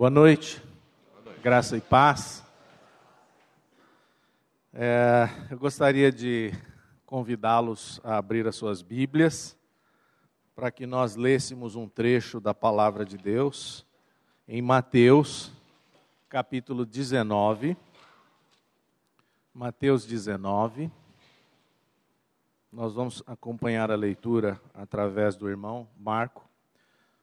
Boa noite. Graça e paz. É, eu gostaria de convidá-los a abrir as suas Bíblias para que nós lêssemos um trecho da palavra de Deus em Mateus, capítulo 19. Mateus 19. Nós vamos acompanhar a leitura através do irmão Marco,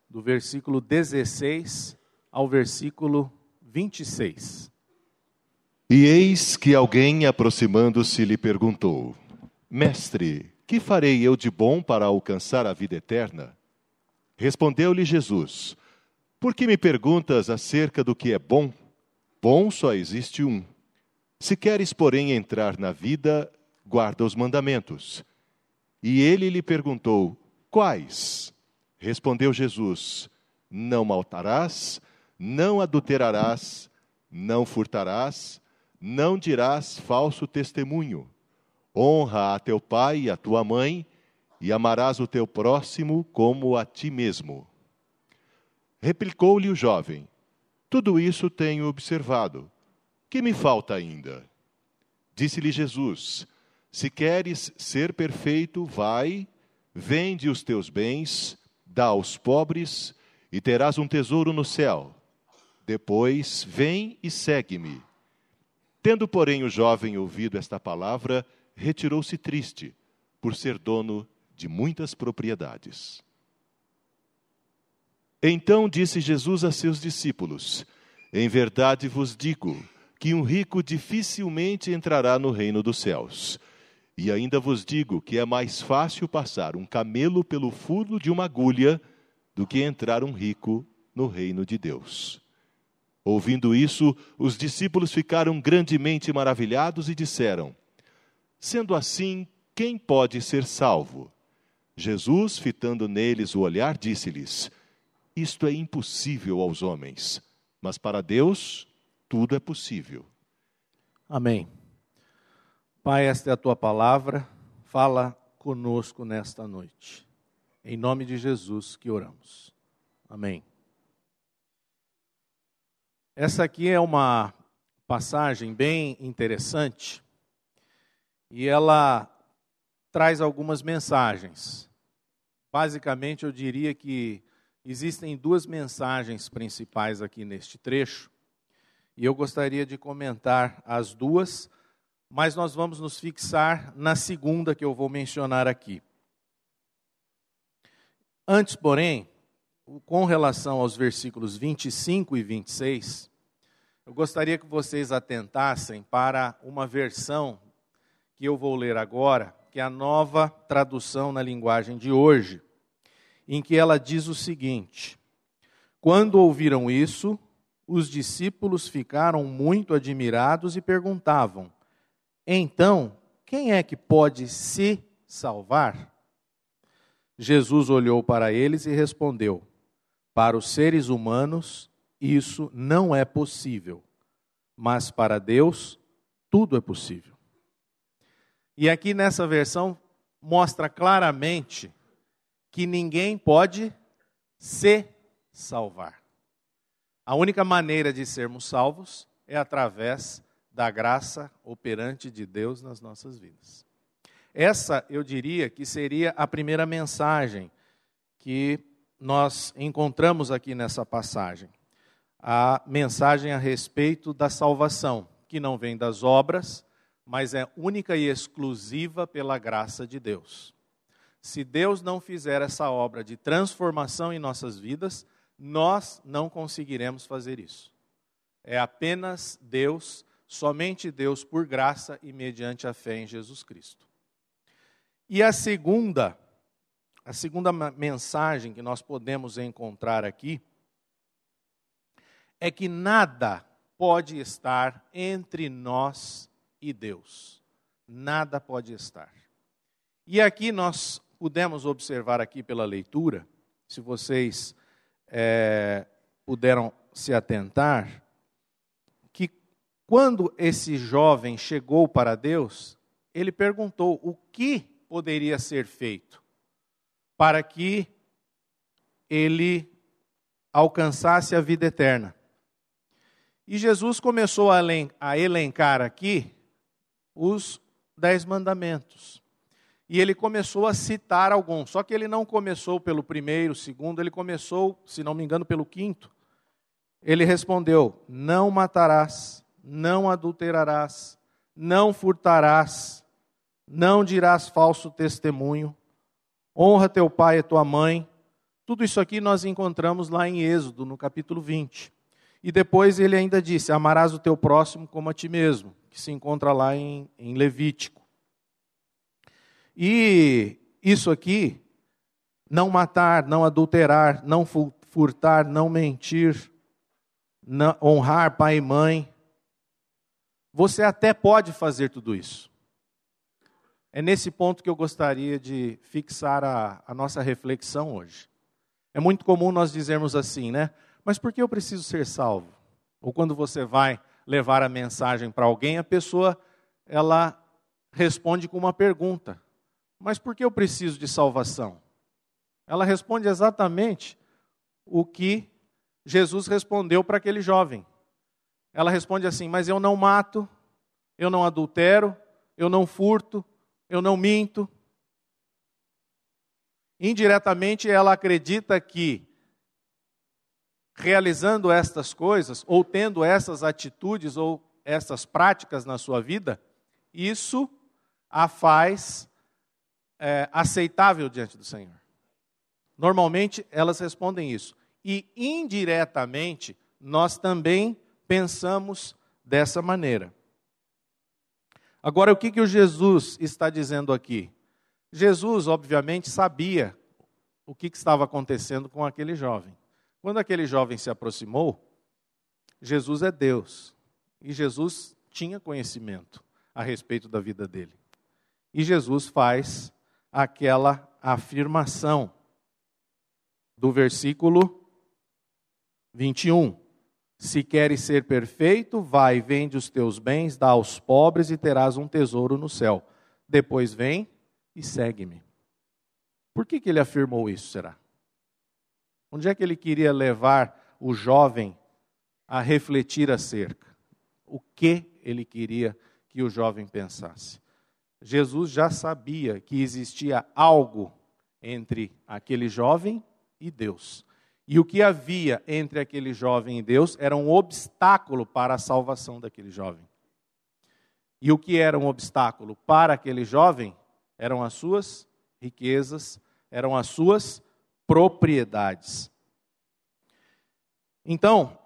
do versículo 16 ao versículo 26. E eis que alguém, aproximando-se, lhe perguntou: Mestre, que farei eu de bom para alcançar a vida eterna? Respondeu-lhe Jesus: Por que me perguntas acerca do que é bom? Bom só existe um. Se queres, porém, entrar na vida, guarda os mandamentos. E ele lhe perguntou: Quais? Respondeu Jesus: Não matarás, não adulterarás, não furtarás, não dirás falso testemunho. Honra a teu pai e a tua mãe, e amarás o teu próximo como a ti mesmo. Replicou-lhe o jovem: Tudo isso tenho observado. Que me falta ainda? Disse-lhe Jesus: Se queres ser perfeito, vai, vende os teus bens, dá aos pobres, e terás um tesouro no céu depois, vem e segue-me. Tendo, porém, o jovem ouvido esta palavra, retirou-se triste, por ser dono de muitas propriedades. Então disse Jesus a seus discípulos: Em verdade vos digo que um rico dificilmente entrará no reino dos céus. E ainda vos digo que é mais fácil passar um camelo pelo furo de uma agulha do que entrar um rico no reino de Deus. Ouvindo isso, os discípulos ficaram grandemente maravilhados e disseram: Sendo assim, quem pode ser salvo? Jesus, fitando neles o olhar, disse-lhes: Isto é impossível aos homens, mas para Deus tudo é possível. Amém. Pai, esta é a tua palavra, fala conosco nesta noite. Em nome de Jesus que oramos. Amém. Essa aqui é uma passagem bem interessante e ela traz algumas mensagens. Basicamente, eu diria que existem duas mensagens principais aqui neste trecho e eu gostaria de comentar as duas, mas nós vamos nos fixar na segunda que eu vou mencionar aqui. Antes, porém, com relação aos versículos 25 e 26, eu gostaria que vocês atentassem para uma versão que eu vou ler agora, que é a nova tradução na linguagem de hoje, em que ela diz o seguinte: Quando ouviram isso, os discípulos ficaram muito admirados e perguntavam: Então, quem é que pode se salvar? Jesus olhou para eles e respondeu: para os seres humanos, isso não é possível, mas para Deus, tudo é possível. E aqui nessa versão mostra claramente que ninguém pode se salvar. A única maneira de sermos salvos é através da graça operante de Deus nas nossas vidas. Essa, eu diria, que seria a primeira mensagem que nós encontramos aqui nessa passagem a mensagem a respeito da salvação, que não vem das obras, mas é única e exclusiva pela graça de Deus. Se Deus não fizer essa obra de transformação em nossas vidas, nós não conseguiremos fazer isso. É apenas Deus, somente Deus, por graça e mediante a fé em Jesus Cristo. E a segunda a segunda mensagem que nós podemos encontrar aqui é que nada pode estar entre nós e Deus. Nada pode estar. E aqui nós pudemos observar aqui pela leitura, se vocês é, puderam se atentar, que quando esse jovem chegou para Deus, ele perguntou o que poderia ser feito para que ele alcançasse a vida eterna. E Jesus começou a elencar aqui os dez mandamentos. E ele começou a citar alguns, só que ele não começou pelo primeiro, segundo, ele começou, se não me engano, pelo quinto. Ele respondeu: Não matarás, não adulterarás, não furtarás, não dirás falso testemunho, honra teu pai e tua mãe. Tudo isso aqui nós encontramos lá em Êxodo, no capítulo 20. E depois ele ainda disse: Amarás o teu próximo como a ti mesmo, que se encontra lá em, em Levítico. E isso aqui, não matar, não adulterar, não furtar, não mentir, não, honrar pai e mãe, você até pode fazer tudo isso. É nesse ponto que eu gostaria de fixar a, a nossa reflexão hoje. É muito comum nós dizermos assim, né? Mas por que eu preciso ser salvo? Ou quando você vai levar a mensagem para alguém, a pessoa ela responde com uma pergunta: mas por que eu preciso de salvação? Ela responde exatamente o que Jesus respondeu para aquele jovem. Ela responde assim: Mas eu não mato, eu não adultero, eu não furto, eu não minto. Indiretamente, ela acredita que, realizando estas coisas, ou tendo essas atitudes ou essas práticas na sua vida, isso a faz é, aceitável diante do Senhor. Normalmente elas respondem isso. E indiretamente nós também pensamos dessa maneira. Agora, o que, que o Jesus está dizendo aqui? Jesus, obviamente, sabia o que, que estava acontecendo com aquele jovem. Quando aquele jovem se aproximou, Jesus é Deus. E Jesus tinha conhecimento a respeito da vida dele. E Jesus faz aquela afirmação do versículo 21. Se queres ser perfeito, vai, vende os teus bens, dá aos pobres e terás um tesouro no céu. Depois vem e segue-me. Por que, que ele afirmou isso, será? Onde é que ele queria levar o jovem a refletir acerca? O que ele queria que o jovem pensasse? Jesus já sabia que existia algo entre aquele jovem e Deus. E o que havia entre aquele jovem e Deus era um obstáculo para a salvação daquele jovem. E o que era um obstáculo para aquele jovem eram as suas riquezas, eram as suas propriedades. Então,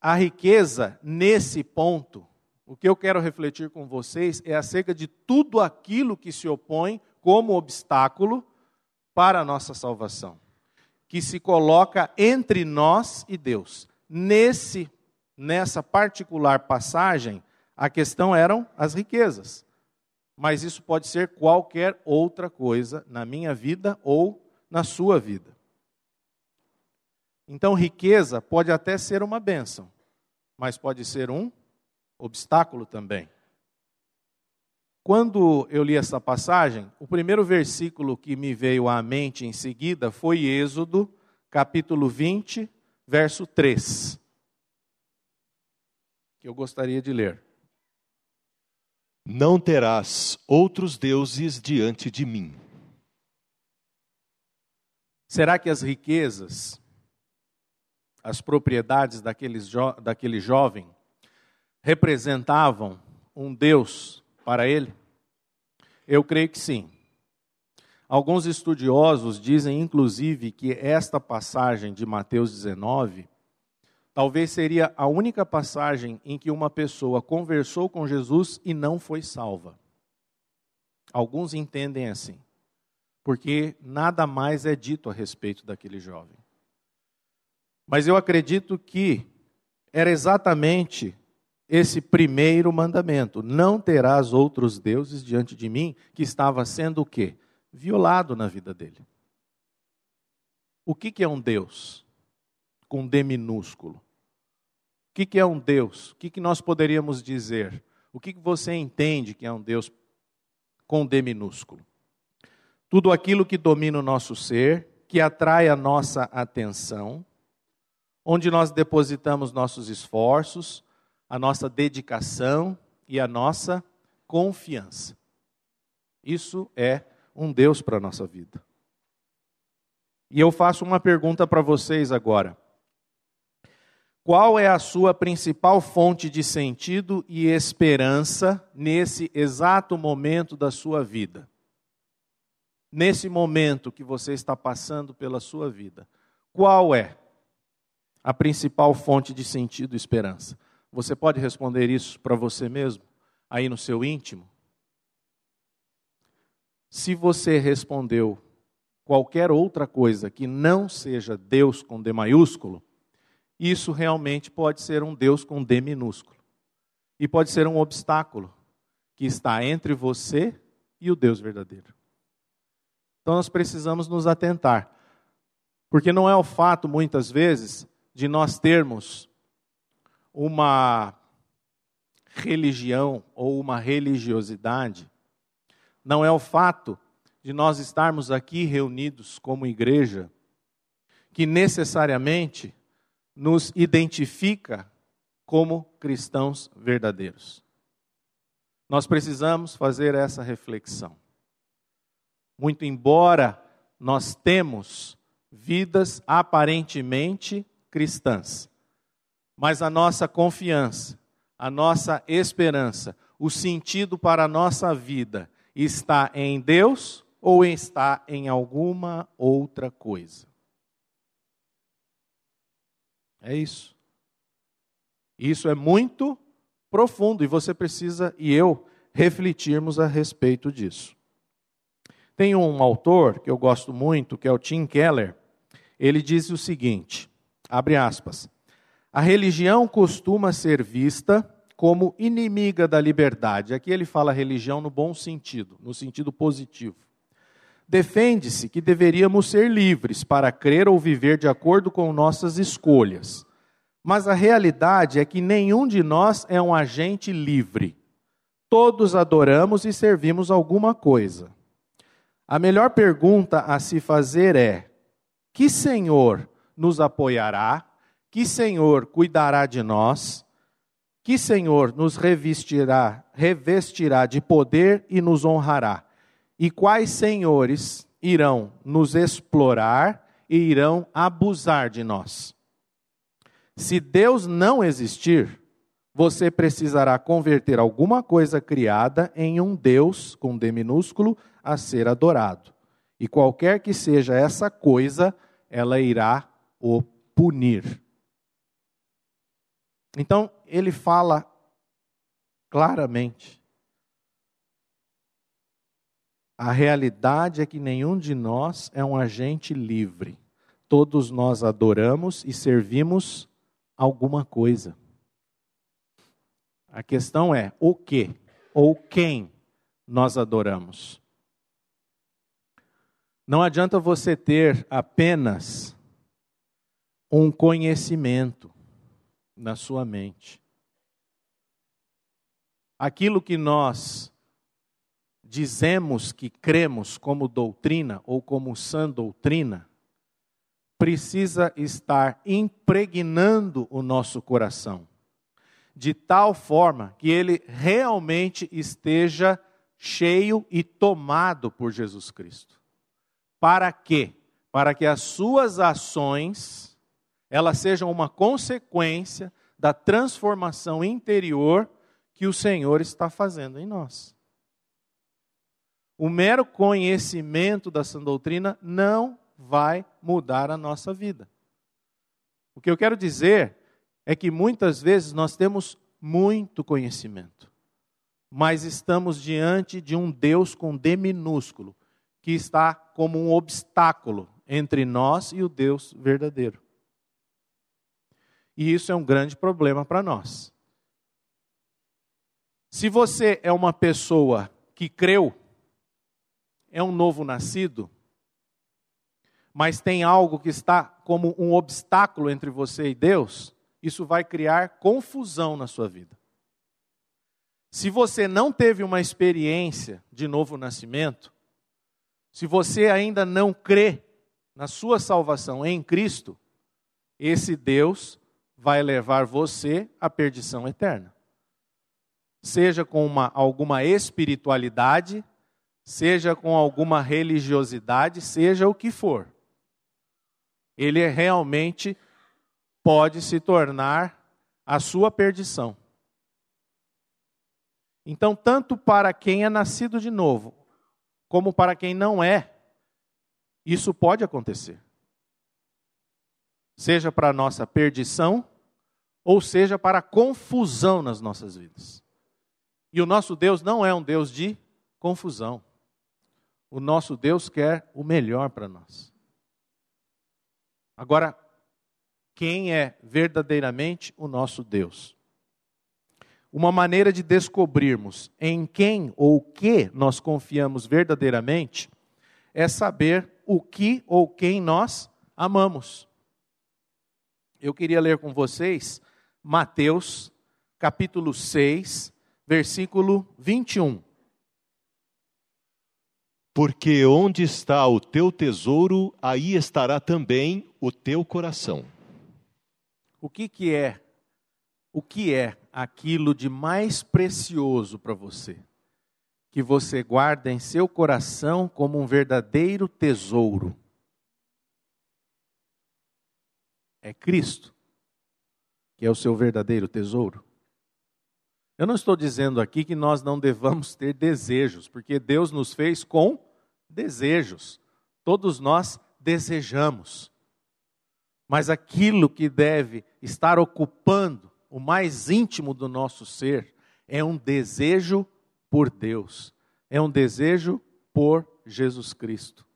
a riqueza, nesse ponto, o que eu quero refletir com vocês é acerca de tudo aquilo que se opõe como obstáculo para a nossa salvação, que se coloca entre nós e Deus. Nesse nessa particular passagem, a questão eram as riquezas. Mas isso pode ser qualquer outra coisa na minha vida ou na sua vida. Então, riqueza pode até ser uma bênção, mas pode ser um obstáculo também. Quando eu li essa passagem, o primeiro versículo que me veio à mente em seguida foi Êxodo, capítulo 20, verso 3. Que eu gostaria de ler. Não terás outros deuses diante de mim. Será que as riquezas, as propriedades daquele, jo daquele jovem, representavam um Deus para ele? Eu creio que sim. Alguns estudiosos dizem, inclusive, que esta passagem de Mateus 19 talvez seria a única passagem em que uma pessoa conversou com Jesus e não foi salva. Alguns entendem assim, porque nada mais é dito a respeito daquele jovem. Mas eu acredito que era exatamente esse primeiro mandamento: não terás outros deuses diante de mim, que estava sendo o quê? Violado na vida dele. O que, que é um Deus? Com D minúsculo. O que, que é um Deus? O que, que nós poderíamos dizer? O que, que você entende que é um Deus com D minúsculo? Tudo aquilo que domina o nosso ser, que atrai a nossa atenção, onde nós depositamos nossos esforços, a nossa dedicação e a nossa confiança. Isso é um Deus para a nossa vida. E eu faço uma pergunta para vocês agora. Qual é a sua principal fonte de sentido e esperança nesse exato momento da sua vida? Nesse momento que você está passando pela sua vida, qual é a principal fonte de sentido e esperança? Você pode responder isso para você mesmo, aí no seu íntimo? Se você respondeu qualquer outra coisa que não seja Deus com D maiúsculo, isso realmente pode ser um Deus com D minúsculo. E pode ser um obstáculo que está entre você e o Deus verdadeiro. Então nós precisamos nos atentar. Porque não é o fato, muitas vezes, de nós termos uma religião ou uma religiosidade, não é o fato de nós estarmos aqui reunidos como igreja que necessariamente nos identifica como cristãos verdadeiros. Nós precisamos fazer essa reflexão. Muito embora nós temos vidas aparentemente cristãs, mas a nossa confiança, a nossa esperança, o sentido para a nossa vida está em Deus ou está em alguma outra coisa? É isso. Isso é muito profundo e você precisa e eu refletirmos a respeito disso. Tem um autor que eu gosto muito, que é o Tim Keller. Ele diz o seguinte: abre aspas. A religião costuma ser vista como inimiga da liberdade. Aqui ele fala religião no bom sentido, no sentido positivo. Defende-se que deveríamos ser livres para crer ou viver de acordo com nossas escolhas. Mas a realidade é que nenhum de nós é um agente livre. Todos adoramos e servimos alguma coisa. A melhor pergunta a se fazer é: que Senhor nos apoiará? Que Senhor cuidará de nós? Que Senhor nos revestirá, revestirá de poder e nos honrará? E quais senhores irão nos explorar e irão abusar de nós? Se Deus não existir, você precisará converter alguma coisa criada em um Deus, com D minúsculo, a ser adorado. E qualquer que seja essa coisa, ela irá o punir. Então, ele fala claramente A realidade é que nenhum de nós é um agente livre. Todos nós adoramos e servimos alguma coisa. A questão é o que ou quem nós adoramos. Não adianta você ter apenas um conhecimento na sua mente. Aquilo que nós dizemos que cremos como doutrina ou como sã doutrina, precisa estar impregnando o nosso coração, de tal forma que ele realmente esteja cheio e tomado por Jesus Cristo. Para quê? Para que as suas ações elas sejam uma consequência da transformação interior que o Senhor está fazendo em nós. O mero conhecimento da sã doutrina não vai mudar a nossa vida. O que eu quero dizer é que muitas vezes nós temos muito conhecimento, mas estamos diante de um Deus com D minúsculo, que está como um obstáculo entre nós e o Deus verdadeiro. E isso é um grande problema para nós. Se você é uma pessoa que creu é um novo nascido, mas tem algo que está como um obstáculo entre você e Deus, isso vai criar confusão na sua vida. Se você não teve uma experiência de novo nascimento, se você ainda não crê na sua salvação em Cristo, esse Deus vai levar você à perdição eterna. Seja com uma, alguma espiritualidade, seja com alguma religiosidade, seja o que for. Ele realmente pode se tornar a sua perdição. Então, tanto para quem é nascido de novo, como para quem não é, isso pode acontecer. Seja para a nossa perdição, ou seja para confusão nas nossas vidas. E o nosso Deus não é um Deus de confusão. O nosso Deus quer o melhor para nós. Agora, quem é verdadeiramente o nosso Deus? Uma maneira de descobrirmos em quem ou o que nós confiamos verdadeiramente é saber o que ou quem nós amamos. Eu queria ler com vocês Mateus, capítulo 6, versículo 21. Porque onde está o teu tesouro, aí estará também o teu coração. O que, que é? O que é aquilo de mais precioso para você? Que você guarda em seu coração como um verdadeiro tesouro. É Cristo, que é o seu verdadeiro tesouro. Eu não estou dizendo aqui que nós não devamos ter desejos, porque Deus nos fez com desejos. Todos nós desejamos. Mas aquilo que deve estar ocupando o mais íntimo do nosso ser é um desejo por Deus, é um desejo por Jesus Cristo.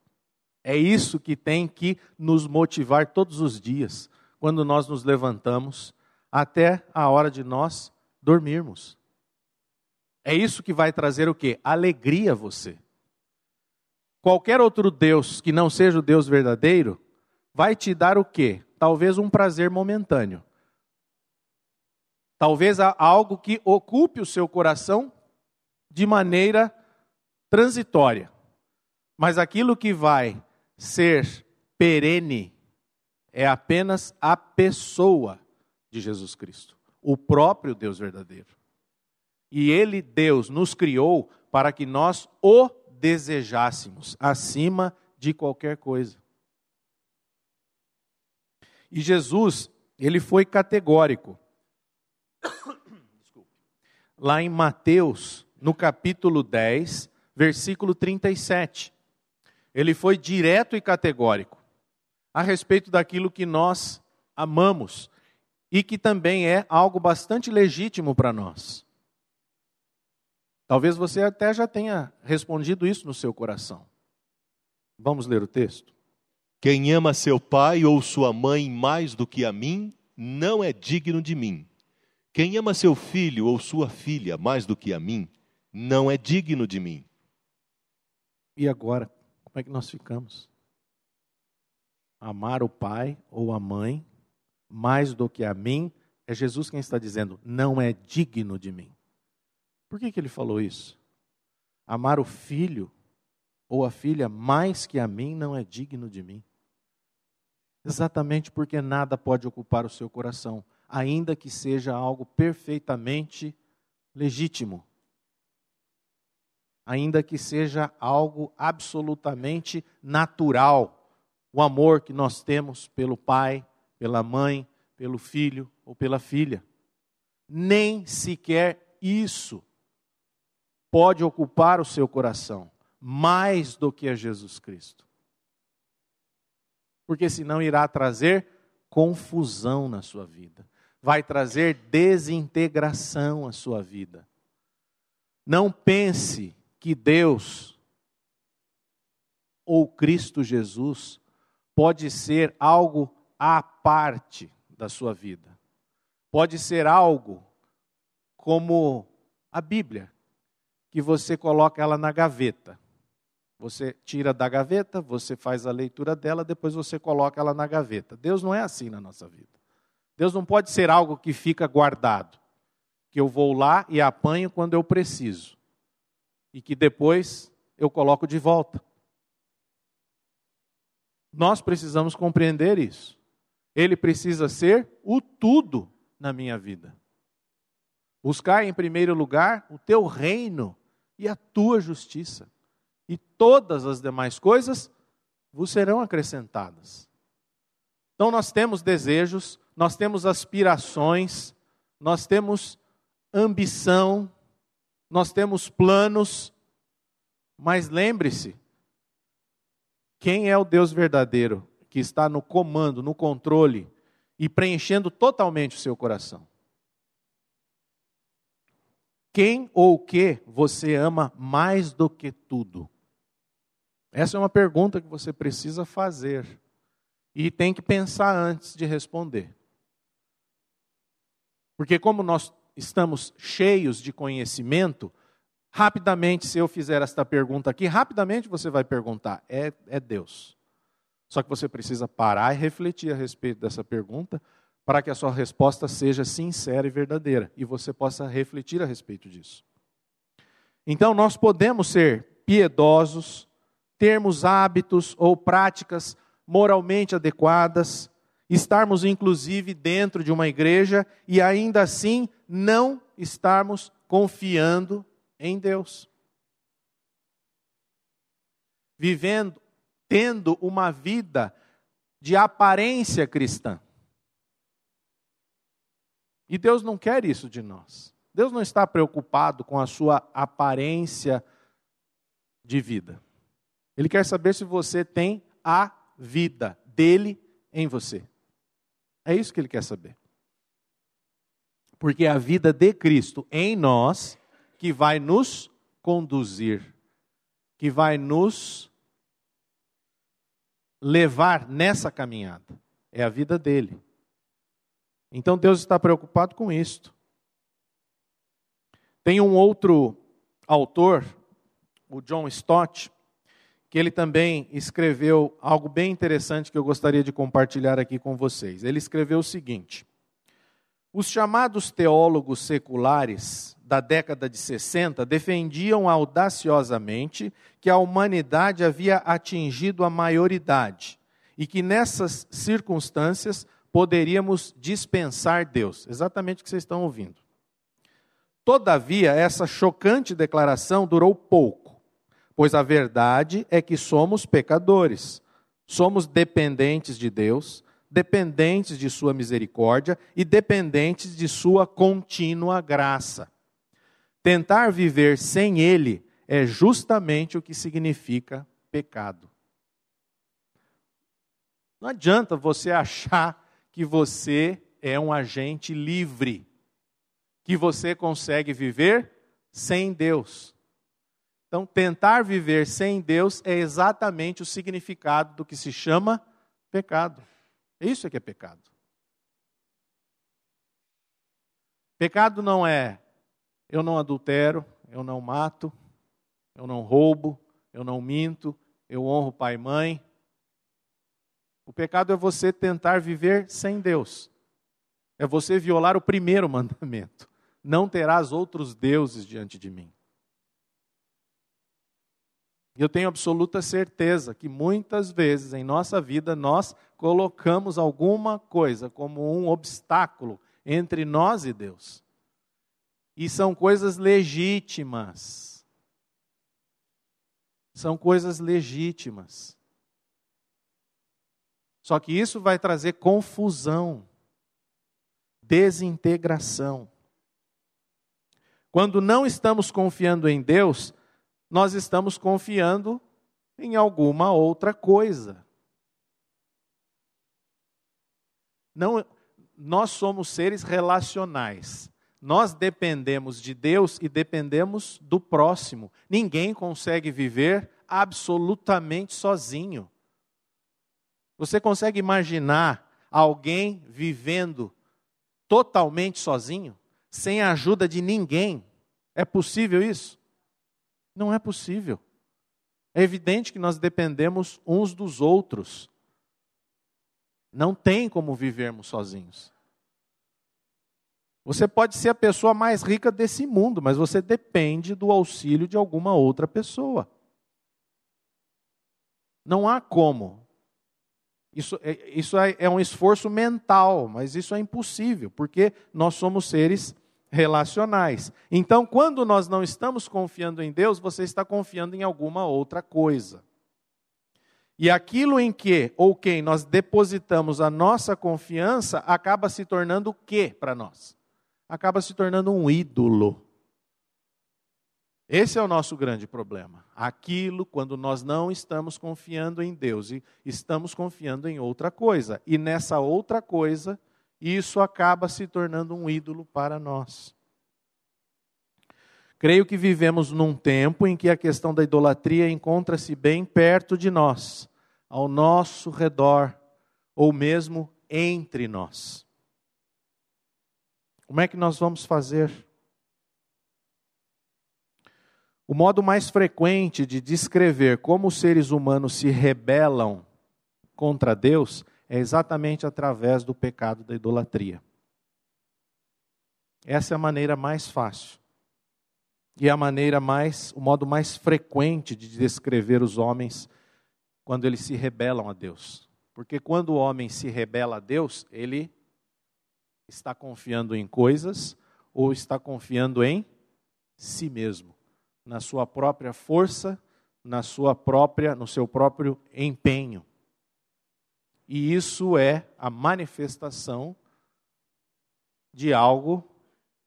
É isso que tem que nos motivar todos os dias, quando nós nos levantamos, até a hora de nós dormirmos. É isso que vai trazer o quê? Alegria a você. Qualquer outro Deus que não seja o Deus verdadeiro, vai te dar o quê? Talvez um prazer momentâneo. Talvez algo que ocupe o seu coração de maneira transitória. Mas aquilo que vai ser perene é apenas a pessoa de Jesus Cristo, o próprio Deus verdadeiro. E Ele, Deus, nos criou para que nós o desejássemos acima de qualquer coisa. E Jesus, ele foi categórico. Lá em Mateus, no capítulo 10, versículo 37. Ele foi direto e categórico a respeito daquilo que nós amamos e que também é algo bastante legítimo para nós. Talvez você até já tenha respondido isso no seu coração. Vamos ler o texto? Quem ama seu pai ou sua mãe mais do que a mim, não é digno de mim. Quem ama seu filho ou sua filha mais do que a mim, não é digno de mim. E agora, como é que nós ficamos? Amar o pai ou a mãe mais do que a mim, é Jesus quem está dizendo, não é digno de mim. Por que, que ele falou isso? Amar o filho ou a filha mais que a mim não é digno de mim. Exatamente porque nada pode ocupar o seu coração, ainda que seja algo perfeitamente legítimo. Ainda que seja algo absolutamente natural. O amor que nós temos pelo pai, pela mãe, pelo filho ou pela filha. Nem sequer isso pode ocupar o seu coração mais do que a Jesus Cristo. Porque senão irá trazer confusão na sua vida, vai trazer desintegração à sua vida. Não pense que Deus ou Cristo Jesus pode ser algo à parte da sua vida. Pode ser algo como a Bíblia, que você coloca ela na gaveta. Você tira da gaveta, você faz a leitura dela, depois você coloca ela na gaveta. Deus não é assim na nossa vida. Deus não pode ser algo que fica guardado, que eu vou lá e apanho quando eu preciso, e que depois eu coloco de volta. Nós precisamos compreender isso. Ele precisa ser o tudo na minha vida. Buscar em primeiro lugar o teu reino e a tua justiça, e todas as demais coisas vos serão acrescentadas. Então nós temos desejos, nós temos aspirações, nós temos ambição, nós temos planos, mas lembre-se, quem é o Deus verdadeiro que está no comando, no controle e preenchendo totalmente o seu coração? Quem ou o que você ama mais do que tudo? Essa é uma pergunta que você precisa fazer e tem que pensar antes de responder. Porque, como nós estamos cheios de conhecimento, rapidamente, se eu fizer esta pergunta aqui, rapidamente você vai perguntar: é, é Deus. Só que você precisa parar e refletir a respeito dessa pergunta para que a sua resposta seja sincera e verdadeira e você possa refletir a respeito disso. Então, nós podemos ser piedosos, termos hábitos ou práticas moralmente adequadas, estarmos inclusive dentro de uma igreja e ainda assim não estarmos confiando em Deus. Vivendo, tendo uma vida de aparência cristã. E Deus não quer isso de nós. Deus não está preocupado com a sua aparência de vida. Ele quer saber se você tem a vida dele em você. É isso que ele quer saber. Porque é a vida de Cristo em nós que vai nos conduzir, que vai nos levar nessa caminhada. É a vida dele. Então Deus está preocupado com isto. Tem um outro autor, o John Stott, que ele também escreveu algo bem interessante que eu gostaria de compartilhar aqui com vocês. Ele escreveu o seguinte: Os chamados teólogos seculares da década de 60 defendiam audaciosamente que a humanidade havia atingido a maioridade e que nessas circunstâncias poderíamos dispensar Deus. Exatamente o que vocês estão ouvindo. Todavia, essa chocante declaração durou pouco Pois a verdade é que somos pecadores, somos dependentes de Deus, dependentes de Sua misericórdia e dependentes de Sua contínua graça. Tentar viver sem Ele é justamente o que significa pecado. Não adianta você achar que você é um agente livre, que você consegue viver sem Deus. Então, tentar viver sem Deus é exatamente o significado do que se chama pecado. Isso é que é pecado. Pecado não é eu não adultero, eu não mato, eu não roubo, eu não minto, eu honro pai e mãe. O pecado é você tentar viver sem Deus. É você violar o primeiro mandamento. Não terás outros deuses diante de mim. Eu tenho absoluta certeza que muitas vezes em nossa vida nós colocamos alguma coisa como um obstáculo entre nós e Deus. E são coisas legítimas. São coisas legítimas. Só que isso vai trazer confusão, desintegração. Quando não estamos confiando em Deus, nós estamos confiando em alguma outra coisa. Não, nós somos seres relacionais. Nós dependemos de Deus e dependemos do próximo. Ninguém consegue viver absolutamente sozinho. Você consegue imaginar alguém vivendo totalmente sozinho, sem a ajuda de ninguém? É possível isso? Não é possível. É evidente que nós dependemos uns dos outros. Não tem como vivermos sozinhos. Você pode ser a pessoa mais rica desse mundo, mas você depende do auxílio de alguma outra pessoa. Não há como Isso, é, isso é, é um esforço mental, mas isso é impossível, porque nós somos seres relacionais. Então, quando nós não estamos confiando em Deus, você está confiando em alguma outra coisa. E aquilo em que ou quem nós depositamos a nossa confiança acaba se tornando o que para nós? Acaba se tornando um ídolo. Esse é o nosso grande problema. Aquilo quando nós não estamos confiando em Deus e estamos confiando em outra coisa. E nessa outra coisa, isso acaba se tornando um ídolo para nós. Creio que vivemos num tempo em que a questão da idolatria encontra-se bem perto de nós, ao nosso redor, ou mesmo entre nós. Como é que nós vamos fazer? O modo mais frequente de descrever como os seres humanos se rebelam contra Deus é exatamente através do pecado da idolatria. Essa é a maneira mais fácil. E é a maneira mais, o modo mais frequente de descrever os homens quando eles se rebelam a Deus. Porque quando o homem se rebela a Deus, ele está confiando em coisas ou está confiando em si mesmo, na sua própria força, na sua própria, no seu próprio empenho. E isso é a manifestação de algo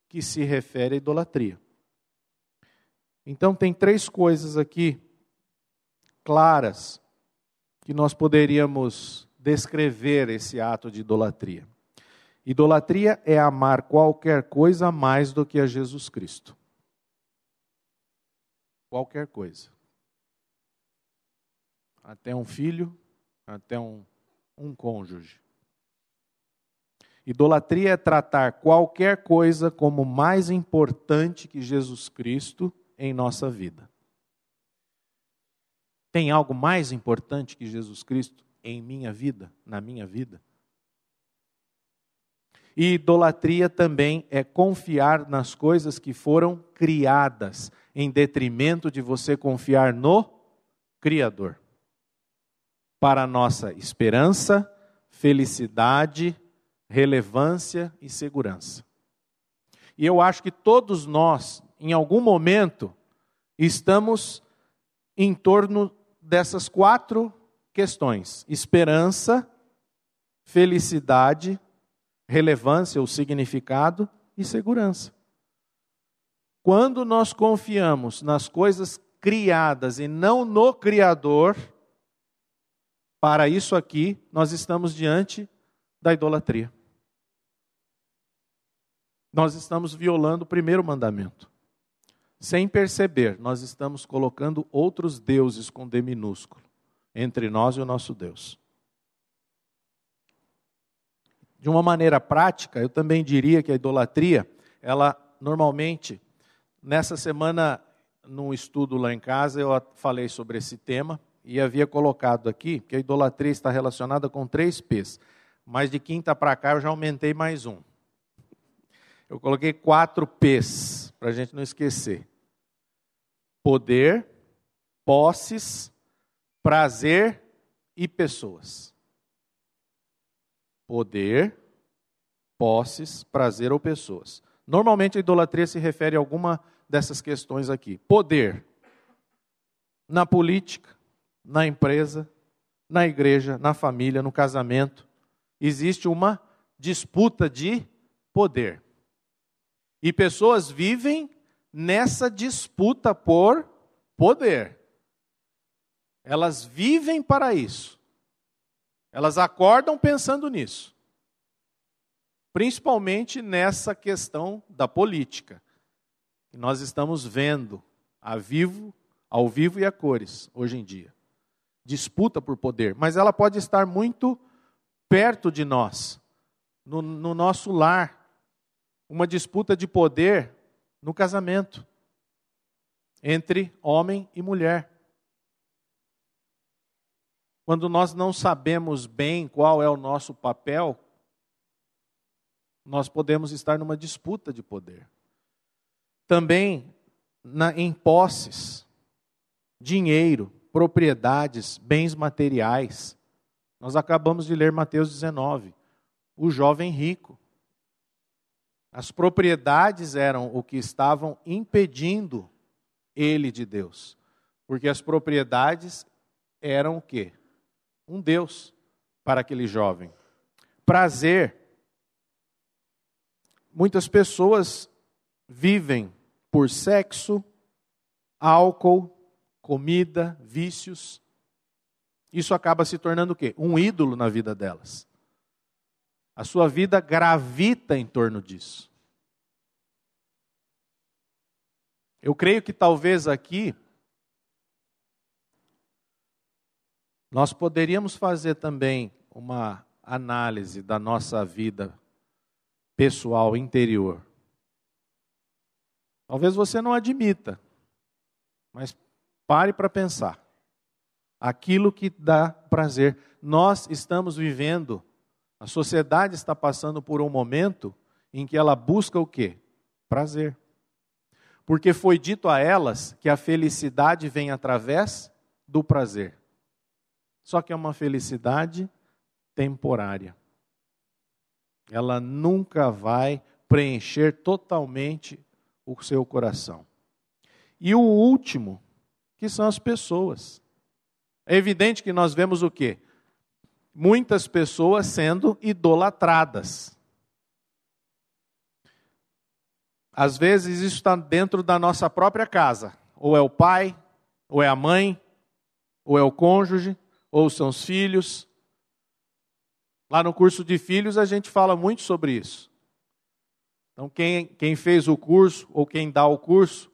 que se refere à idolatria. Então, tem três coisas aqui claras que nós poderíamos descrever esse ato de idolatria. Idolatria é amar qualquer coisa mais do que a Jesus Cristo. Qualquer coisa. Até um filho, até um, um cônjuge. Idolatria é tratar qualquer coisa como mais importante que Jesus Cristo em nossa vida. Tem algo mais importante que Jesus Cristo em minha vida, na minha vida? E idolatria também é confiar nas coisas que foram criadas, em detrimento de você confiar no Criador. Para nossa esperança, felicidade, relevância e segurança. E eu acho que todos nós, em algum momento, estamos em torno dessas quatro questões: esperança, felicidade, relevância ou significado e segurança. Quando nós confiamos nas coisas criadas e não no Criador, para isso aqui nós estamos diante da idolatria nós estamos violando o primeiro mandamento. Sem perceber, nós estamos colocando outros deuses com D minúsculo entre nós e o nosso Deus. De uma maneira prática, eu também diria que a idolatria, ela normalmente, nessa semana, num estudo lá em casa, eu falei sobre esse tema e havia colocado aqui que a idolatria está relacionada com três P's. Mas de quinta para cá eu já aumentei mais um. Eu coloquei quatro P's, para a gente não esquecer: poder, posses, prazer e pessoas. Poder, posses, prazer ou pessoas. Normalmente a idolatria se refere a alguma dessas questões aqui. Poder, na política, na empresa, na igreja, na família, no casamento, existe uma disputa de poder. E pessoas vivem nessa disputa por poder. Elas vivem para isso. Elas acordam pensando nisso. Principalmente nessa questão da política. Que nós estamos vendo a vivo, ao vivo e a cores hoje em dia. Disputa por poder, mas ela pode estar muito perto de nós, no, no nosso lar, uma disputa de poder no casamento entre homem e mulher. Quando nós não sabemos bem qual é o nosso papel, nós podemos estar numa disputa de poder. Também na, em posses, dinheiro, propriedades, bens materiais. Nós acabamos de ler Mateus 19. O jovem rico. As propriedades eram o que estavam impedindo ele de Deus. Porque as propriedades eram o quê? Um Deus para aquele jovem. Prazer. Muitas pessoas vivem por sexo, álcool, comida, vícios. Isso acaba se tornando o quê? Um ídolo na vida delas. A sua vida gravita em torno disso. Eu creio que talvez aqui nós poderíamos fazer também uma análise da nossa vida pessoal interior. Talvez você não admita, mas pare para pensar. Aquilo que dá prazer. Nós estamos vivendo a sociedade está passando por um momento em que ela busca o quê? Prazer. Porque foi dito a elas que a felicidade vem através do prazer. Só que é uma felicidade temporária. Ela nunca vai preencher totalmente o seu coração. E o último, que são as pessoas. É evidente que nós vemos o quê? muitas pessoas sendo idolatradas. Às vezes isso está dentro da nossa própria casa. Ou é o pai, ou é a mãe, ou é o cônjuge, ou são os filhos. Lá no curso de filhos a gente fala muito sobre isso. Então, quem, quem fez o curso, ou quem dá o curso,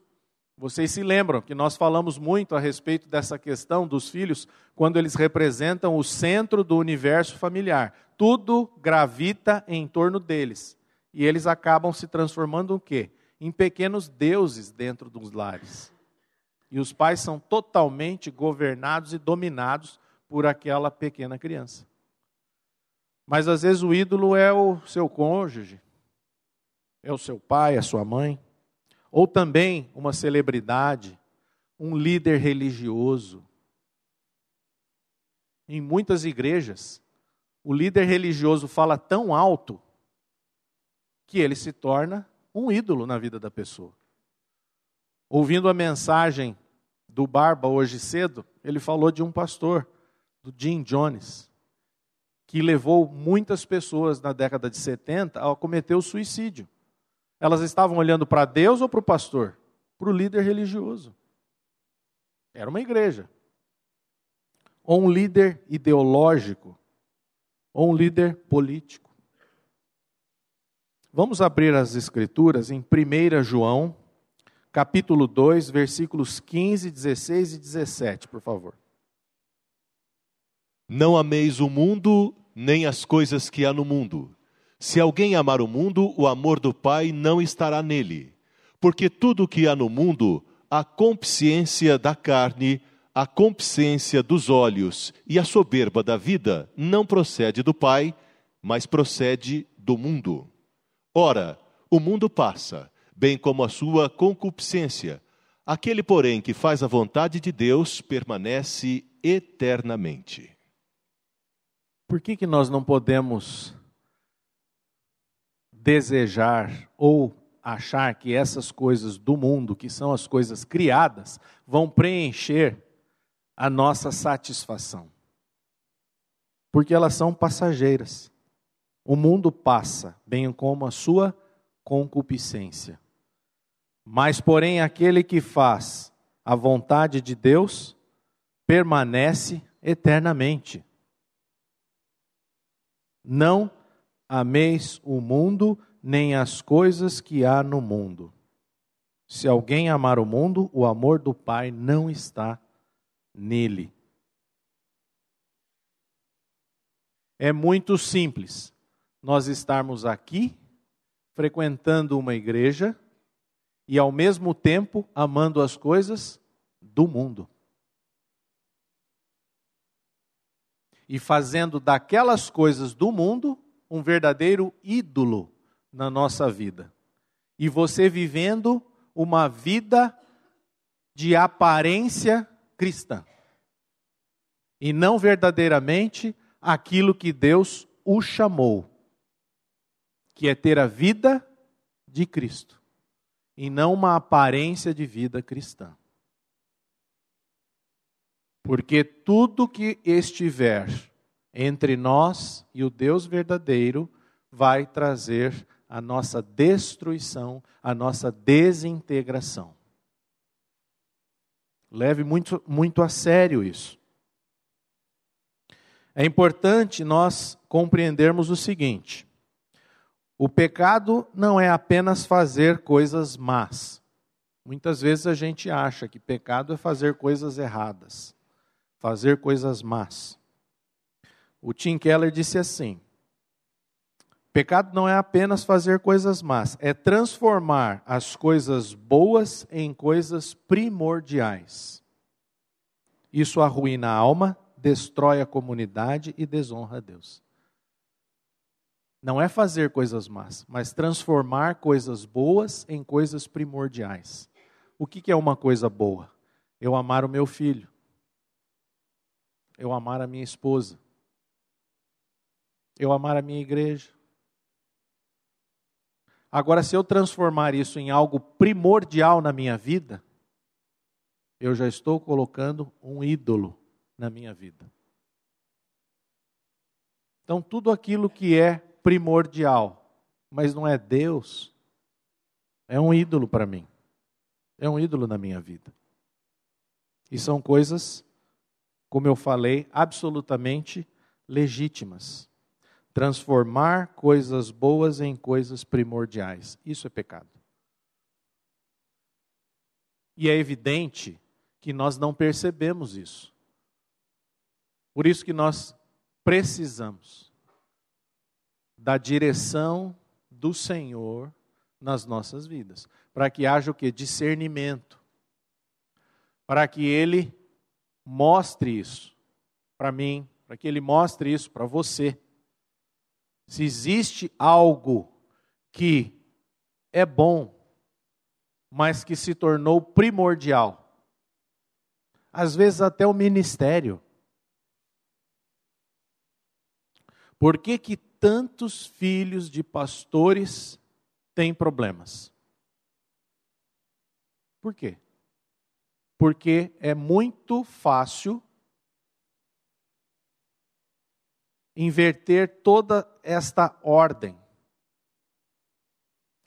vocês se lembram que nós falamos muito a respeito dessa questão dos filhos, quando eles representam o centro do universo familiar. Tudo gravita em torno deles. E eles acabam se transformando em quê? Em pequenos deuses dentro dos lares. E os pais são totalmente governados e dominados por aquela pequena criança. Mas às vezes o ídolo é o seu cônjuge, é o seu pai, a sua mãe. Ou também uma celebridade, um líder religioso. Em muitas igrejas, o líder religioso fala tão alto que ele se torna um ídolo na vida da pessoa. Ouvindo a mensagem do Barba hoje cedo, ele falou de um pastor, do Jim Jones, que levou muitas pessoas na década de 70 a cometer o suicídio. Elas estavam olhando para Deus ou para o pastor? Para o líder religioso. Era uma igreja. Ou um líder ideológico, ou um líder político. Vamos abrir as escrituras em 1 João, capítulo 2, versículos 15, 16 e 17, por favor. Não ameis o mundo, nem as coisas que há no mundo. Se alguém amar o mundo, o amor do Pai não estará nele. Porque tudo o que há no mundo, a consciência da carne, a consciência dos olhos e a soberba da vida, não procede do Pai, mas procede do mundo. Ora, o mundo passa, bem como a sua concupiscência. Aquele, porém, que faz a vontade de Deus permanece eternamente. Por que, que nós não podemos desejar ou achar que essas coisas do mundo, que são as coisas criadas, vão preencher a nossa satisfação. Porque elas são passageiras. O mundo passa, bem como a sua concupiscência. Mas, porém, aquele que faz a vontade de Deus permanece eternamente. Não ameis o mundo, nem as coisas que há no mundo. Se alguém amar o mundo, o amor do Pai não está nele. É muito simples nós estarmos aqui, frequentando uma igreja e, ao mesmo tempo, amando as coisas do mundo. E fazendo daquelas coisas do mundo um verdadeiro ídolo na nossa vida. E você vivendo uma vida de aparência cristã. E não verdadeiramente aquilo que Deus o chamou, que é ter a vida de Cristo e não uma aparência de vida cristã. Porque tudo que estiver entre nós e o Deus verdadeiro vai trazer a nossa destruição, a nossa desintegração. Leve muito, muito a sério isso. É importante nós compreendermos o seguinte: o pecado não é apenas fazer coisas más. Muitas vezes a gente acha que pecado é fazer coisas erradas, fazer coisas más. O Tim Keller disse assim: pecado não é apenas fazer coisas más, é transformar as coisas boas em coisas primordiais. Isso arruína a alma, destrói a comunidade e desonra a Deus. Não é fazer coisas más, mas transformar coisas boas em coisas primordiais. O que é uma coisa boa? Eu amar o meu filho. Eu amar a minha esposa. Eu amar a minha igreja. Agora, se eu transformar isso em algo primordial na minha vida, eu já estou colocando um ídolo na minha vida. Então, tudo aquilo que é primordial, mas não é Deus, é um ídolo para mim. É um ídolo na minha vida. E são coisas, como eu falei, absolutamente legítimas. Transformar coisas boas em coisas primordiais. Isso é pecado. E é evidente que nós não percebemos isso. Por isso que nós precisamos da direção do Senhor nas nossas vidas, para que haja o que discernimento, para que ele mostre isso para mim, para que ele mostre isso para você. Se existe algo que é bom, mas que se tornou primordial, às vezes até o ministério. Por que, que tantos filhos de pastores têm problemas? Por quê? Porque é muito fácil inverter toda esta ordem.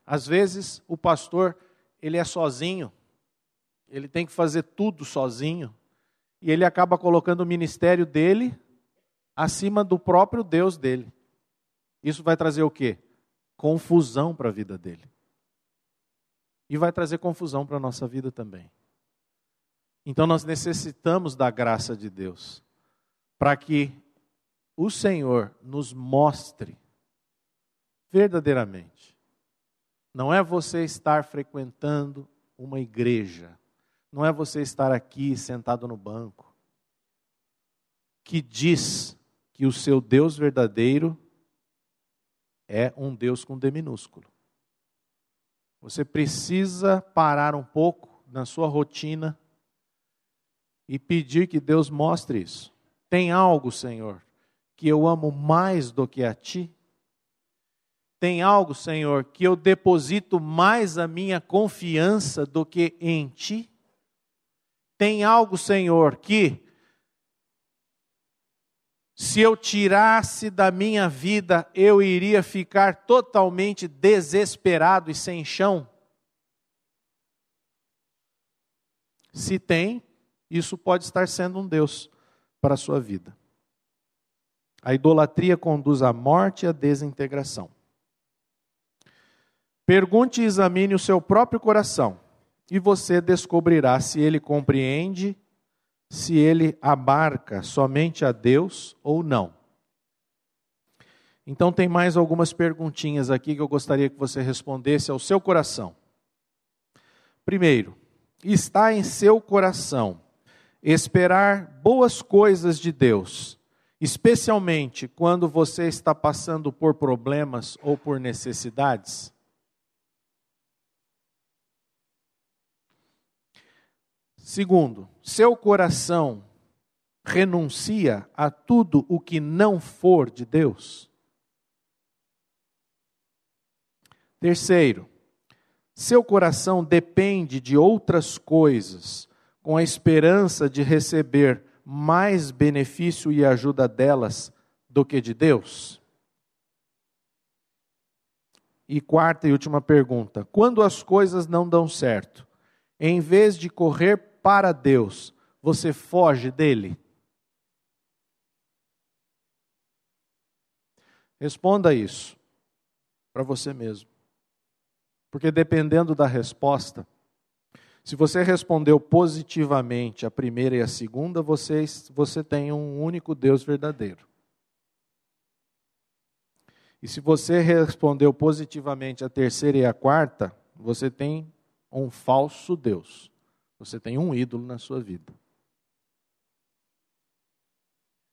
Às vezes o pastor, ele é sozinho, ele tem que fazer tudo sozinho, e ele acaba colocando o ministério dele acima do próprio Deus dele. Isso vai trazer o quê? Confusão para a vida dele. E vai trazer confusão para a nossa vida também. Então nós necessitamos da graça de Deus para que o Senhor nos mostre verdadeiramente. Não é você estar frequentando uma igreja, não é você estar aqui sentado no banco, que diz que o seu Deus verdadeiro é um Deus com D minúsculo. Você precisa parar um pouco na sua rotina e pedir que Deus mostre isso. Tem algo, Senhor, que eu amo mais do que a ti? Tem algo, Senhor, que eu deposito mais a minha confiança do que em ti? Tem algo, Senhor, que se eu tirasse da minha vida, eu iria ficar totalmente desesperado e sem chão? Se tem, isso pode estar sendo um Deus para a sua vida. A idolatria conduz à morte e à desintegração. Pergunte e examine o seu próprio coração, e você descobrirá se ele compreende, se ele abarca somente a Deus ou não. Então, tem mais algumas perguntinhas aqui que eu gostaria que você respondesse ao seu coração. Primeiro, está em seu coração esperar boas coisas de Deus especialmente quando você está passando por problemas ou por necessidades? Segundo, seu coração renuncia a tudo o que não for de Deus? Terceiro, seu coração depende de outras coisas, com a esperança de receber mais benefício e ajuda delas do que de Deus? E quarta e última pergunta: quando as coisas não dão certo, em vez de correr para Deus, você foge dele? Responda isso para você mesmo. Porque dependendo da resposta, se você respondeu positivamente a primeira e a segunda, você, você tem um único Deus verdadeiro. E se você respondeu positivamente a terceira e a quarta, você tem um falso Deus. Você tem um ídolo na sua vida.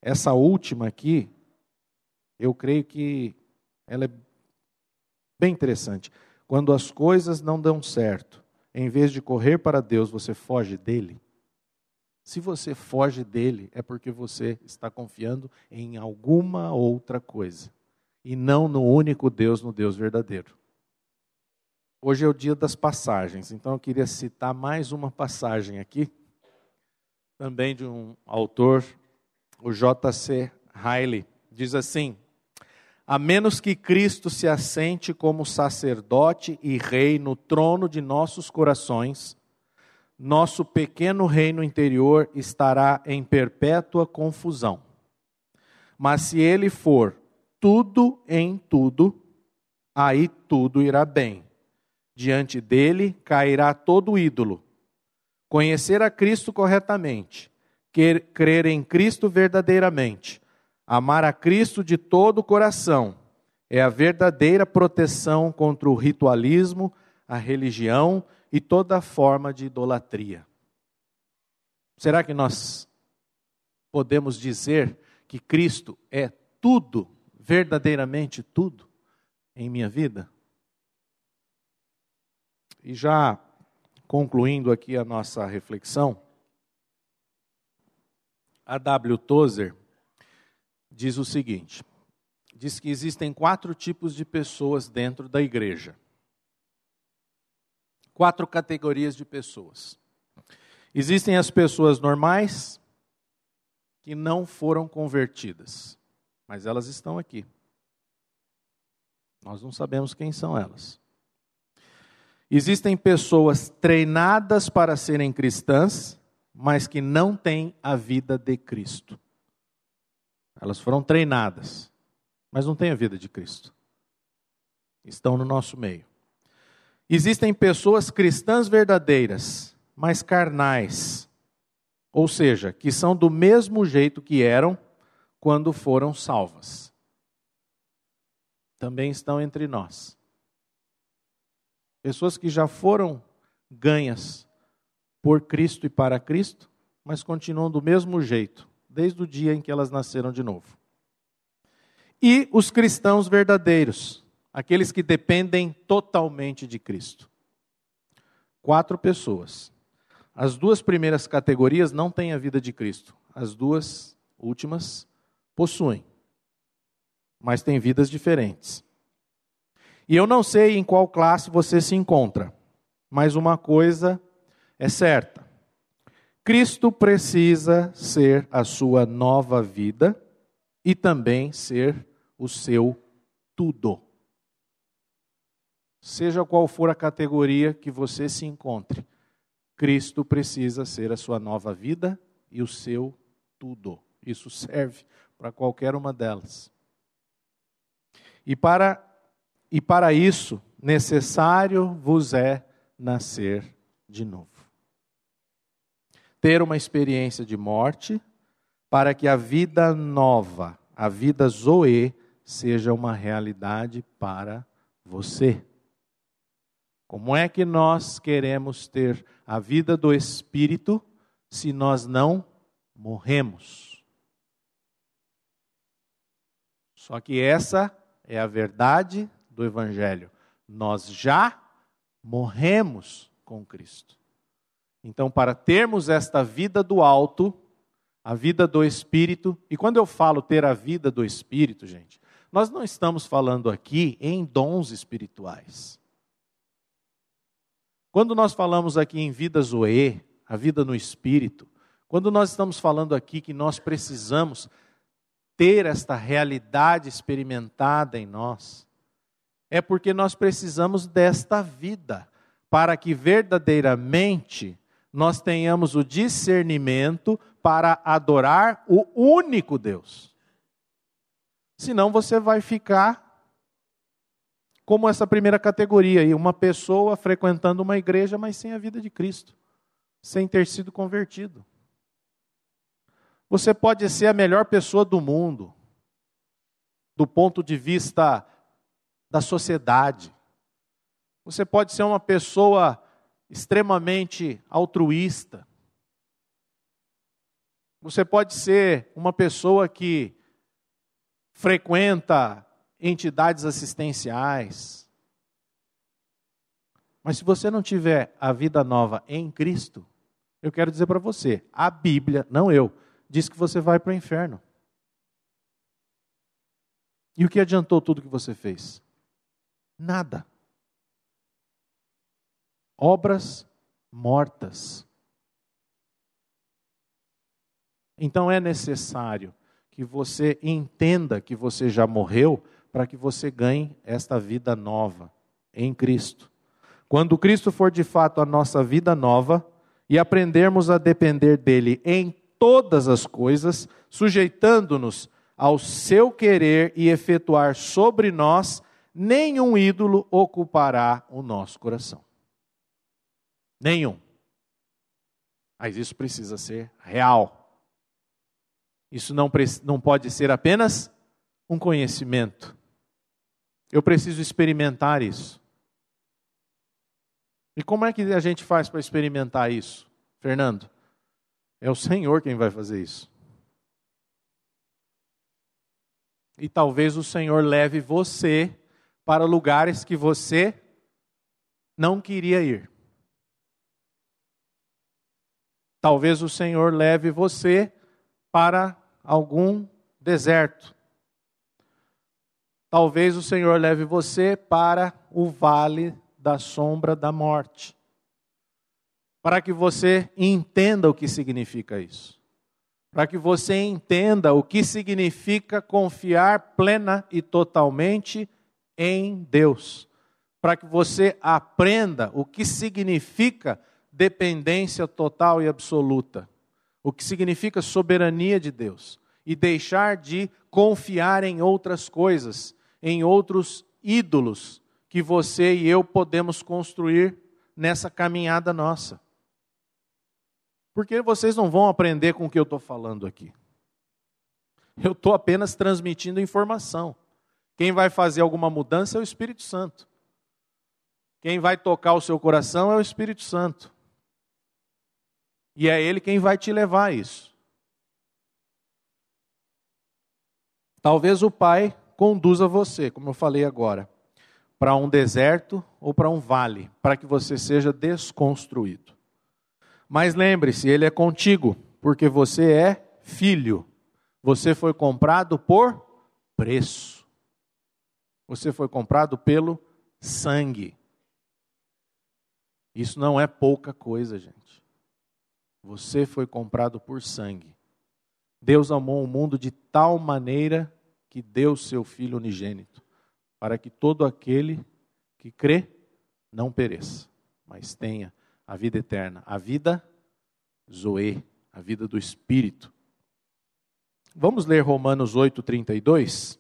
Essa última aqui, eu creio que ela é bem interessante. Quando as coisas não dão certo, em vez de correr para Deus, você foge dele. Se você foge dele, é porque você está confiando em alguma outra coisa e não no único Deus, no Deus verdadeiro. Hoje é o dia das passagens, então eu queria citar mais uma passagem aqui, também de um autor, o J.C. Riley, diz assim: a menos que Cristo se assente como sacerdote e rei no trono de nossos corações, nosso pequeno reino interior estará em perpétua confusão. Mas se ele for tudo em tudo, aí tudo irá bem. Diante dele cairá todo ídolo. Conhecer a Cristo corretamente, crer em Cristo verdadeiramente, Amar a Cristo de todo o coração é a verdadeira proteção contra o ritualismo, a religião e toda forma de idolatria. Será que nós podemos dizer que Cristo é tudo, verdadeiramente tudo, em minha vida? E já concluindo aqui a nossa reflexão, a W. Tozer diz o seguinte: diz que existem quatro tipos de pessoas dentro da igreja. Quatro categorias de pessoas. Existem as pessoas normais que não foram convertidas, mas elas estão aqui. Nós não sabemos quem são elas. Existem pessoas treinadas para serem cristãs, mas que não têm a vida de Cristo. Elas foram treinadas, mas não têm a vida de Cristo. Estão no nosso meio. Existem pessoas cristãs verdadeiras, mas carnais. Ou seja, que são do mesmo jeito que eram quando foram salvas. Também estão entre nós. Pessoas que já foram ganhas por Cristo e para Cristo, mas continuam do mesmo jeito, desde o dia em que elas nasceram de novo. E os cristãos verdadeiros, aqueles que dependem totalmente de Cristo. Quatro pessoas. As duas primeiras categorias não têm a vida de Cristo, as duas últimas possuem, mas têm vidas diferentes. E eu não sei em qual classe você se encontra, mas uma coisa é certa: Cristo precisa ser a sua nova vida e também ser o seu tudo. Seja qual for a categoria que você se encontre, Cristo precisa ser a sua nova vida e o seu tudo. Isso serve para qualquer uma delas. E para, e para isso, necessário vos é nascer de novo ter uma experiência de morte, para que a vida nova, a vida Zoe, seja uma realidade para você. Como é que nós queremos ter a vida do Espírito se nós não morremos? Só que essa é a verdade do Evangelho. Nós já morremos com Cristo. Então, para termos esta vida do alto, a vida do Espírito. E quando eu falo ter a vida do Espírito, gente, nós não estamos falando aqui em dons espirituais. Quando nós falamos aqui em vida zoe, a vida no Espírito, quando nós estamos falando aqui que nós precisamos ter esta realidade experimentada em nós, é porque nós precisamos desta vida, para que verdadeiramente nós tenhamos o discernimento para adorar o único Deus. Senão você vai ficar como essa primeira categoria aí, uma pessoa frequentando uma igreja, mas sem a vida de Cristo, sem ter sido convertido. Você pode ser a melhor pessoa do mundo, do ponto de vista da sociedade. Você pode ser uma pessoa extremamente altruísta. Você pode ser uma pessoa que frequenta entidades assistenciais. Mas se você não tiver a vida nova em Cristo, eu quero dizer para você, a Bíblia, não eu, diz que você vai para o inferno. E o que adiantou tudo que você fez? Nada. Obras mortas. Então é necessário que você entenda que você já morreu para que você ganhe esta vida nova em Cristo. Quando Cristo for de fato a nossa vida nova e aprendermos a depender dele em todas as coisas, sujeitando-nos ao seu querer e efetuar sobre nós, nenhum ídolo ocupará o nosso coração. Nenhum. Mas isso precisa ser real. Isso não, não pode ser apenas um conhecimento. Eu preciso experimentar isso. E como é que a gente faz para experimentar isso, Fernando? É o Senhor quem vai fazer isso. E talvez o Senhor leve você para lugares que você não queria ir. Talvez o Senhor leve você para algum deserto. Talvez o Senhor leve você para o vale da sombra da morte. Para que você entenda o que significa isso. Para que você entenda o que significa confiar plena e totalmente em Deus. Para que você aprenda o que significa dependência total e absoluta o que significa soberania de Deus, e deixar de confiar em outras coisas, em outros ídolos que você e eu podemos construir nessa caminhada nossa. Porque vocês não vão aprender com o que eu estou falando aqui. Eu estou apenas transmitindo informação. Quem vai fazer alguma mudança é o Espírito Santo. Quem vai tocar o seu coração é o Espírito Santo. E é Ele quem vai te levar a isso. Talvez o Pai conduza você, como eu falei agora, para um deserto ou para um vale, para que você seja desconstruído. Mas lembre-se, Ele é contigo, porque você é filho. Você foi comprado por preço. Você foi comprado pelo sangue. Isso não é pouca coisa, gente. Você foi comprado por sangue. Deus amou o mundo de tal maneira que deu seu Filho unigênito, para que todo aquele que crê não pereça, mas tenha a vida eterna, a vida Zoe, a vida do Espírito. Vamos ler Romanos 8, 32?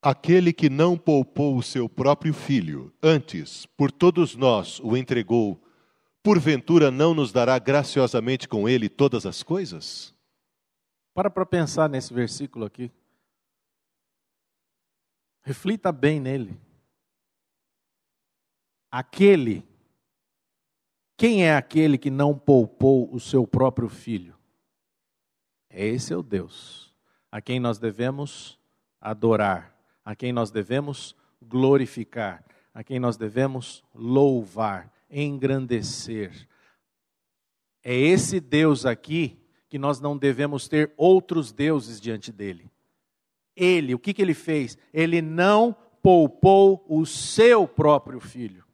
Aquele que não poupou o seu próprio filho, antes, por todos nós, o entregou porventura não nos dará graciosamente com ele todas as coisas? Para para pensar nesse versículo aqui. Reflita bem nele. Aquele, quem é aquele que não poupou o seu próprio filho? Esse é o Deus a quem nós devemos adorar, a quem nós devemos glorificar, a quem nós devemos louvar engrandecer. É esse Deus aqui que nós não devemos ter outros deuses diante dele. Ele, o que, que ele fez? Ele não poupou o seu próprio filho.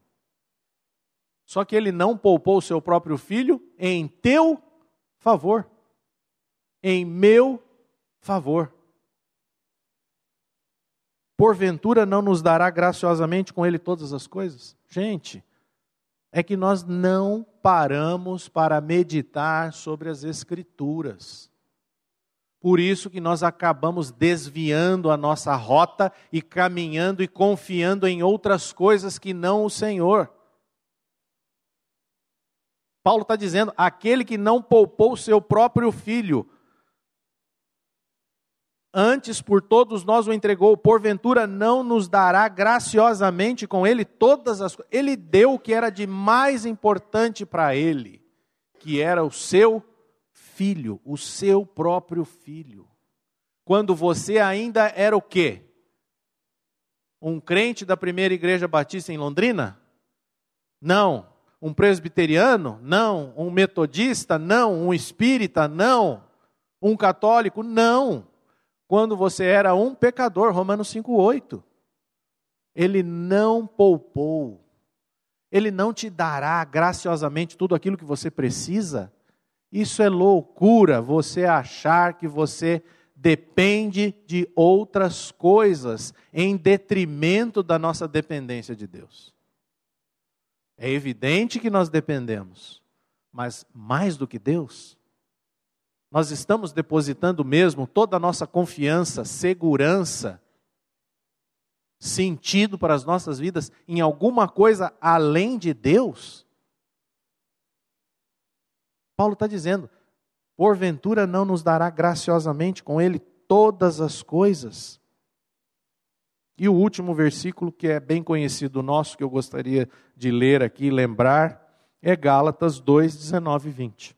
Só que ele não poupou o seu próprio filho em teu favor, em meu favor. Porventura não nos dará graciosamente com ele todas as coisas? Gente, é que nós não paramos para meditar sobre as Escrituras. Por isso que nós acabamos desviando a nossa rota e caminhando e confiando em outras coisas que não o Senhor. Paulo está dizendo: aquele que não poupou seu próprio filho, antes por todos nós o entregou, porventura não nos dará graciosamente com ele todas as coisas. Ele deu o que era de mais importante para ele, que era o seu filho, o seu próprio filho. Quando você ainda era o quê? Um crente da primeira igreja batista em Londrina? Não. Um presbiteriano? Não. Um metodista? Não. Um espírita? Não. Um católico? Não. Quando você era um pecador, Romanos 5,8. Ele não poupou. Ele não te dará graciosamente tudo aquilo que você precisa isso é loucura, você achar que você depende de outras coisas em detrimento da nossa dependência de Deus. É evidente que nós dependemos, mas mais do que Deus, nós estamos depositando mesmo toda a nossa confiança, segurança, sentido para as nossas vidas em alguma coisa além de Deus? Paulo está dizendo: porventura não nos dará graciosamente com ele todas as coisas. E o último versículo, que é bem conhecido nosso, que eu gostaria de ler aqui lembrar, é Gálatas 2, 19 e 20.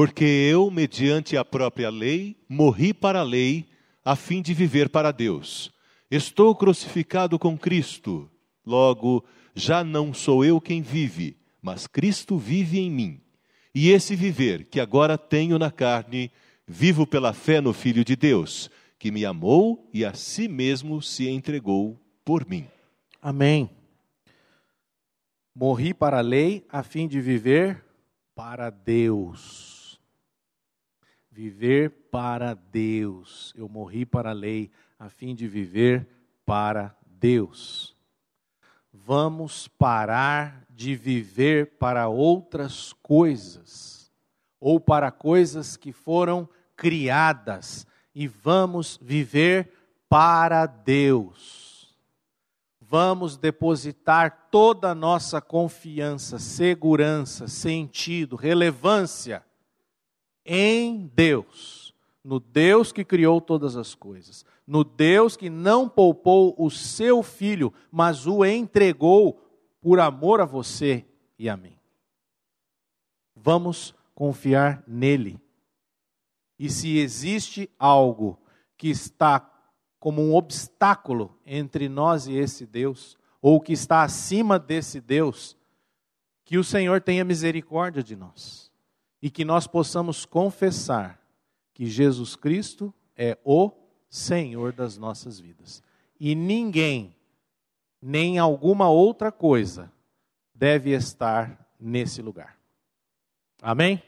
Porque eu, mediante a própria lei, morri para a lei, a fim de viver para Deus. Estou crucificado com Cristo. Logo, já não sou eu quem vive, mas Cristo vive em mim. E esse viver que agora tenho na carne, vivo pela fé no Filho de Deus, que me amou e a si mesmo se entregou por mim. Amém. Morri para a lei a fim de viver para Deus. Viver para Deus. Eu morri para a lei a fim de viver para Deus. Vamos parar de viver para outras coisas, ou para coisas que foram criadas, e vamos viver para Deus. Vamos depositar toda a nossa confiança, segurança, sentido, relevância em Deus, no Deus que criou todas as coisas, no Deus que não poupou o seu filho, mas o entregou por amor a você e a mim. Vamos confiar nele. E se existe algo que está como um obstáculo entre nós e esse Deus, ou que está acima desse Deus, que o Senhor tenha misericórdia de nós e que nós possamos confessar que Jesus Cristo é o Senhor das nossas vidas. E ninguém nem alguma outra coisa deve estar nesse lugar. Amém?